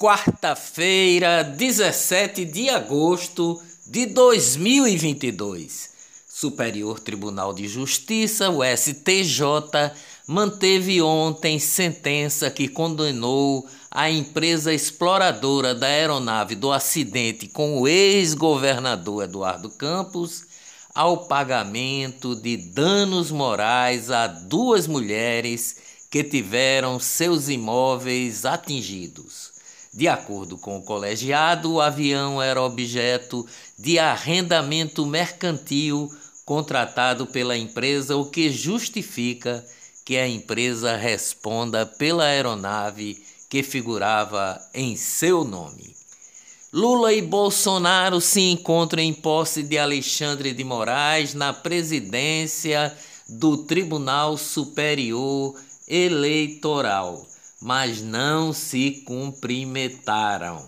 quarta-feira, 17 de agosto de 2022. Superior Tribunal de Justiça, o STJ, manteve ontem sentença que condenou a empresa exploradora da aeronave do acidente com o ex-governador Eduardo Campos ao pagamento de danos morais a duas mulheres que tiveram seus imóveis atingidos. De acordo com o colegiado, o avião era objeto de arrendamento mercantil contratado pela empresa, o que justifica que a empresa responda pela aeronave que figurava em seu nome. Lula e Bolsonaro se encontram em posse de Alexandre de Moraes na presidência do Tribunal Superior Eleitoral mas não se cumprimentaram.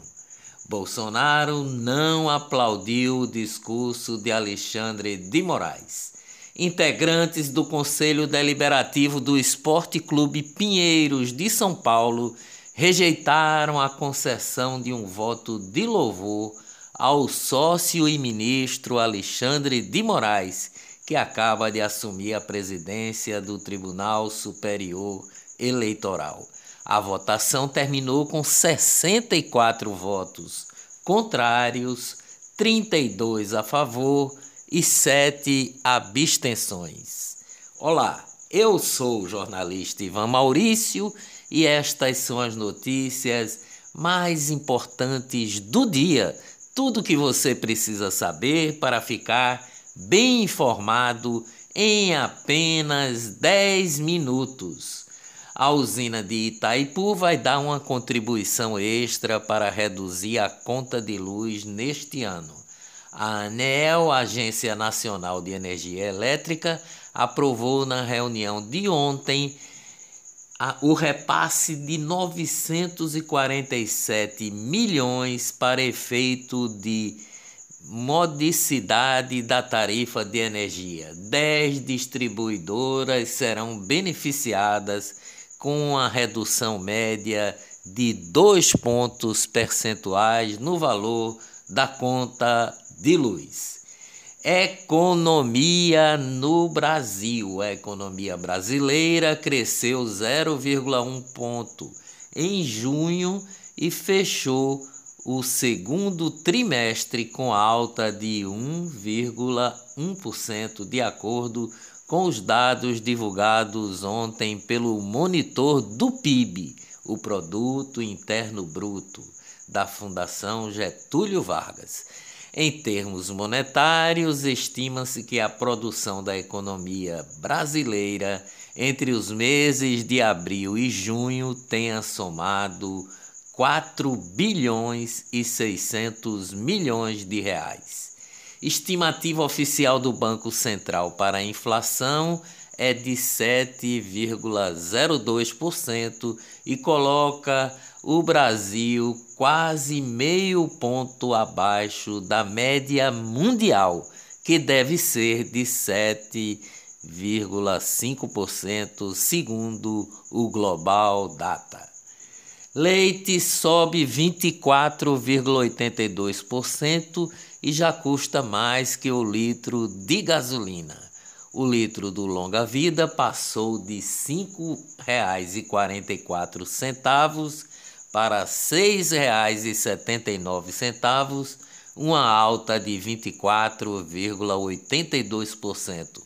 Bolsonaro não aplaudiu o discurso de Alexandre de Moraes. Integrantes do Conselho Deliberativo do Esporte Clube Pinheiros de São Paulo rejeitaram a concessão de um voto de louvor ao sócio e ministro Alexandre de Moraes, que acaba de assumir a presidência do Tribunal Superior Eleitoral. A votação terminou com 64 votos contrários, 32 a favor e 7 abstenções. Olá, eu sou o jornalista Ivan Maurício e estas são as notícias mais importantes do dia. Tudo que você precisa saber para ficar bem informado em apenas 10 minutos. A usina de Itaipu vai dar uma contribuição extra para reduzir a conta de luz neste ano. A ANEEL, Agência Nacional de Energia Elétrica, aprovou na reunião de ontem a, o repasse de 947 milhões para efeito de modicidade da tarifa de energia. Dez distribuidoras serão beneficiadas com a redução média de dois pontos percentuais no valor da conta de luz. Economia no Brasil. A economia brasileira cresceu 0,1 ponto em junho e fechou o segundo trimestre com alta de 1,1%, de acordo com os dados divulgados ontem pelo monitor do PIB, o Produto Interno Bruto, da Fundação Getúlio Vargas. Em termos monetários, estima-se que a produção da economia brasileira entre os meses de abril e junho tenha somado 4 bilhões e 600 milhões de reais. Estimativa oficial do Banco Central para a inflação é de 7,02% e coloca o Brasil quase meio ponto abaixo da média mundial, que deve ser de 7,5%, segundo o Global Data. Leite sobe 24,82% e já custa mais que o litro de gasolina. O litro do Longa Vida passou de R$ 5,44 para R$ 6,79, uma alta de 24,82%.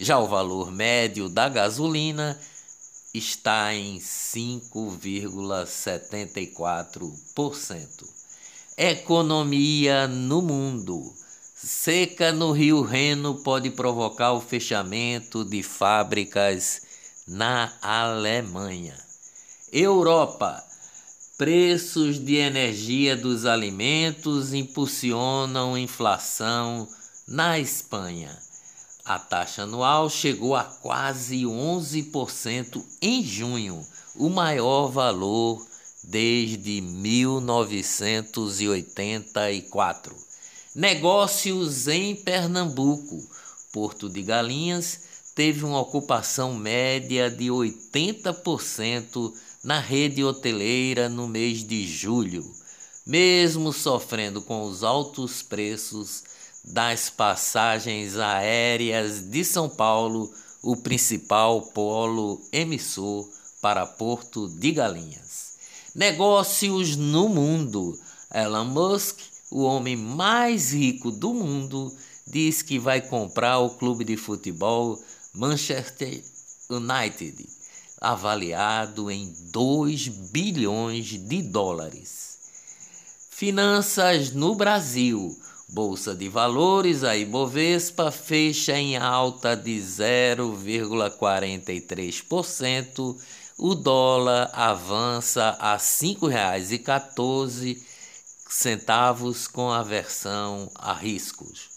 Já o valor médio da gasolina está em 5,74%. Economia no mundo. Seca no Rio Reno pode provocar o fechamento de fábricas na Alemanha. Europa. Preços de energia dos alimentos impulsionam inflação na Espanha. A taxa anual chegou a quase 11% em junho, o maior valor desde 1984. Negócios em Pernambuco. Porto de Galinhas teve uma ocupação média de 80% na rede hoteleira no mês de julho, mesmo sofrendo com os altos preços das passagens aéreas de São Paulo, o principal polo emissor para Porto de Galinhas. Negócios no mundo. Elon Musk, o homem mais rico do mundo, diz que vai comprar o clube de futebol Manchester United, avaliado em 2 bilhões de dólares. Finanças no Brasil. Bolsa de Valores, a Ibovespa, fecha em alta de 0,43%. O dólar avança a R$ 5,14 com aversão a riscos.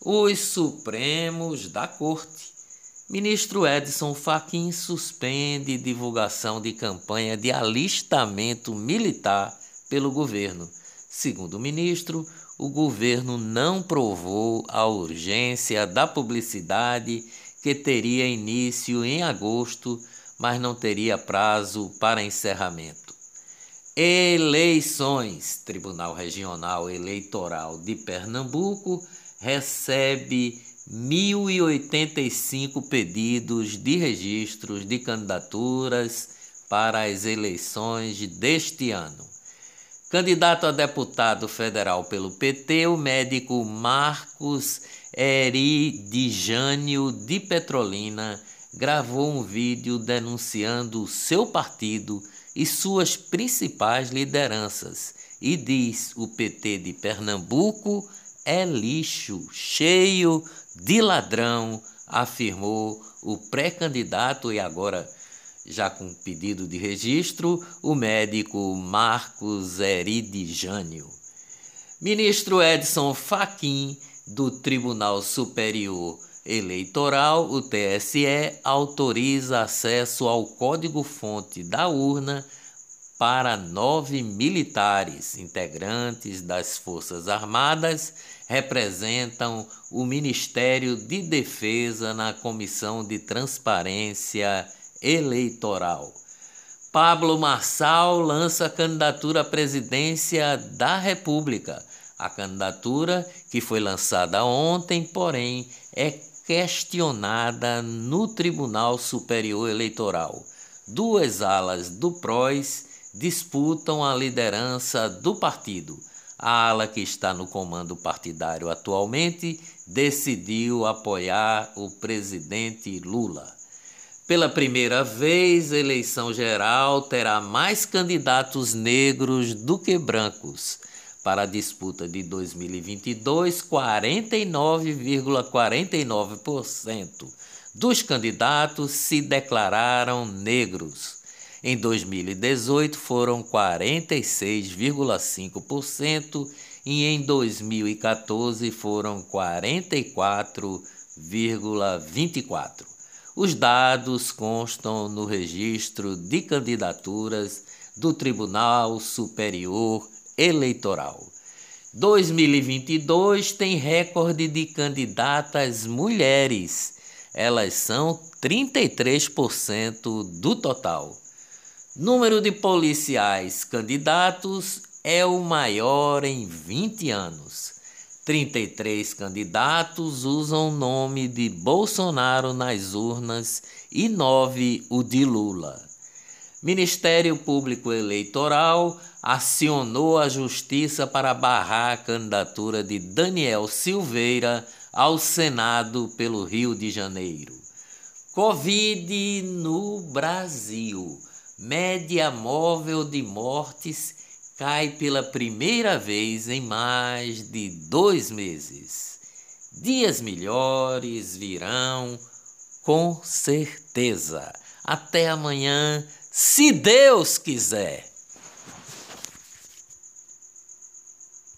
Os Supremos da Corte. Ministro Edson Fachin suspende divulgação de campanha de alistamento militar pelo governo. Segundo o ministro, o governo não provou a urgência da publicidade que teria início em agosto, mas não teria prazo para encerramento. Eleições. Tribunal Regional Eleitoral de Pernambuco recebe 1.085 pedidos de registros de candidaturas para as eleições deste ano. Candidato a deputado federal pelo PT, o médico Marcos Eridijânio de Petrolina gravou um vídeo denunciando seu partido e suas principais lideranças. E diz: o PT de Pernambuco é lixo, cheio de ladrão, afirmou o pré-candidato e agora já com pedido de registro, o médico Marcos Eridijânio. Ministro Edson Fachin, do Tribunal Superior Eleitoral, o TSE, autoriza acesso ao código-fonte da urna para nove militares integrantes das Forças Armadas representam o Ministério de Defesa na Comissão de Transparência eleitoral. Pablo Marçal lança candidatura à presidência da República. A candidatura, que foi lançada ontem, porém, é questionada no Tribunal Superior Eleitoral. Duas alas do PROS disputam a liderança do partido. A ala que está no comando partidário atualmente decidiu apoiar o presidente Lula. Pela primeira vez, a eleição geral terá mais candidatos negros do que brancos. Para a disputa de 2022, 49,49% dos candidatos se declararam negros. Em 2018 foram 46,5% e em 2014 foram 44,24%. Os dados constam no registro de candidaturas do Tribunal Superior Eleitoral. 2022 tem recorde de candidatas mulheres. Elas são 33% do total. Número de policiais candidatos é o maior em 20 anos. 33 candidatos usam o nome de Bolsonaro nas urnas e 9 o de Lula. Ministério Público Eleitoral acionou a Justiça para barrar a candidatura de Daniel Silveira ao Senado pelo Rio de Janeiro. Covid no Brasil. Média móvel de mortes cai pela primeira vez em mais de dois meses. Dias melhores virão, com certeza. Até amanhã, se Deus quiser.